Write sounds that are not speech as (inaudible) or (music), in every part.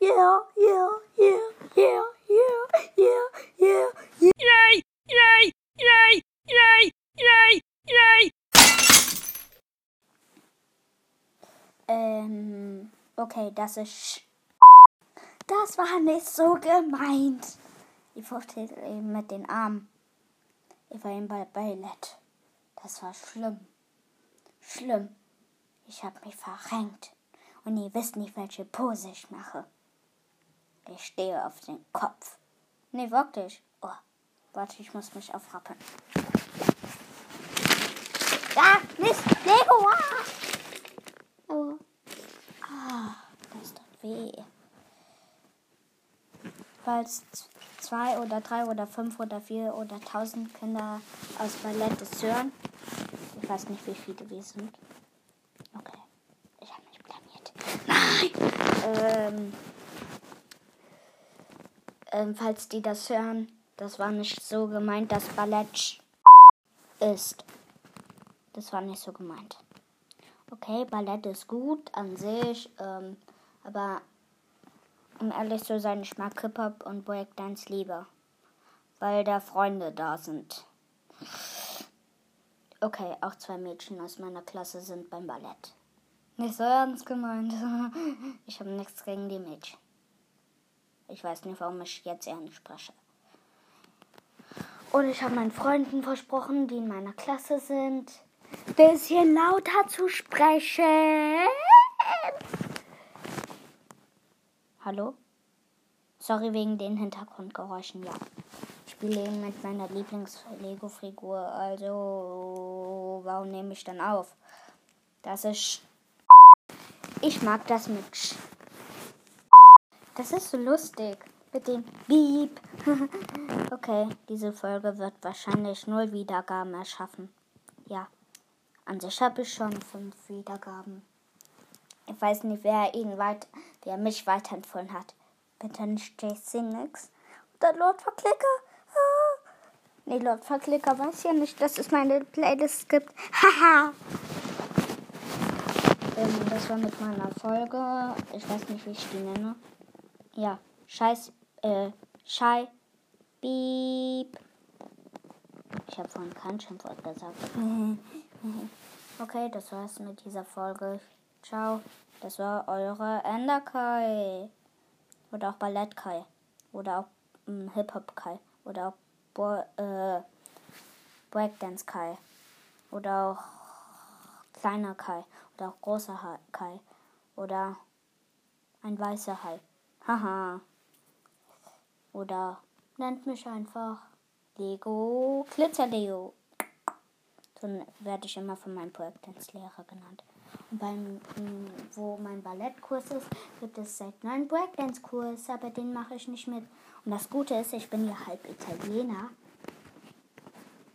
yeah, yeah, yeah, yeah, yeah, yeah, yeah, yeah. Yay! Yay! Yay! Yay! Yay! Yay! Ähm, okay, das ist. Das war nicht so gemeint. Ich fuchtelt eben mit den Armen. Ich war eben bei Ballett. Das war schlimm. Schlimm. Ich habe mich verrenkt. Und ihr wisst nicht, welche Pose ich mache. Ich stehe auf den Kopf. Nee, wirklich. Oh, warte, ich muss mich aufrappeln. Ah, Mist, Lego, ah! Oh. Ah, das tut weh. Falls zwei oder drei oder fünf oder vier oder tausend Kinder aus Ballett das hören, ich weiß nicht, wie viele wir sind. Okay, ich habe mich blamiert. Nein! Ähm, ähm, falls die das hören, das war nicht so gemeint, dass Ballett ist. Das war nicht so gemeint. Okay, Ballett ist gut an sich, ähm, aber um ehrlich zu sein, ich mag Hip-Hop und Breakdance lieber, weil da Freunde da sind. Okay, auch zwei Mädchen aus meiner Klasse sind beim Ballett. Nicht so ernst gemeint. (laughs) Ich habe nichts gegen die Mädchen. Ich weiß nicht, warum ich jetzt nicht spreche. Und ich habe meinen Freunden versprochen, die in meiner Klasse sind, bisschen lauter zu sprechen. Hallo? Sorry wegen den Hintergrundgeräuschen, ja. Ich spiele eben mit meiner Lieblings-Lego-Figur, also warum nehme ich dann auf? Das ist. Ich mag das mit. Sch. Das ist so lustig. Mit dem Beep. (laughs) okay, diese Folge wird wahrscheinlich null Wiedergaben erschaffen. Ja. An sich habe ich schon fünf Wiedergaben. Ich weiß nicht, wer ihn weit, wer mich weiterempfohlen hat. Bitte nicht JC nix. Oder Lord Verklicker. Ah. Nee, Lord Verklicker weiß ja nicht, dass es meine Playlist gibt. (laughs) Haha. Ähm, das war mit meiner Folge. Ich weiß nicht, wie ich die nenne. Ja. Scheiß, äh, Schei, Beep. Ich habe vorhin kein Schimpfwort gesagt. (laughs) Okay, das war's mit dieser Folge. Ciao. Das war eure Enderkai. Oder auch Ballettkai. Oder auch ähm, Hip-Hop-Kai. Oder auch Bo äh, Breakdance-Kai. Oder auch kleiner Kai. Oder auch großer Kai. Oder ein weißer Hai. Haha. Oder nennt mich einfach Lego Glitzerleo. So werde ich immer von meinem Breakdance-Lehrer genannt. Und beim, m, wo mein Ballettkurs ist, gibt es seit neun Breakdance-Kurs, aber den mache ich nicht mit. Und das Gute ist, ich bin ja halb Italiener.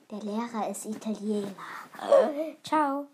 Der Lehrer ist Italiener. (laughs) Ciao.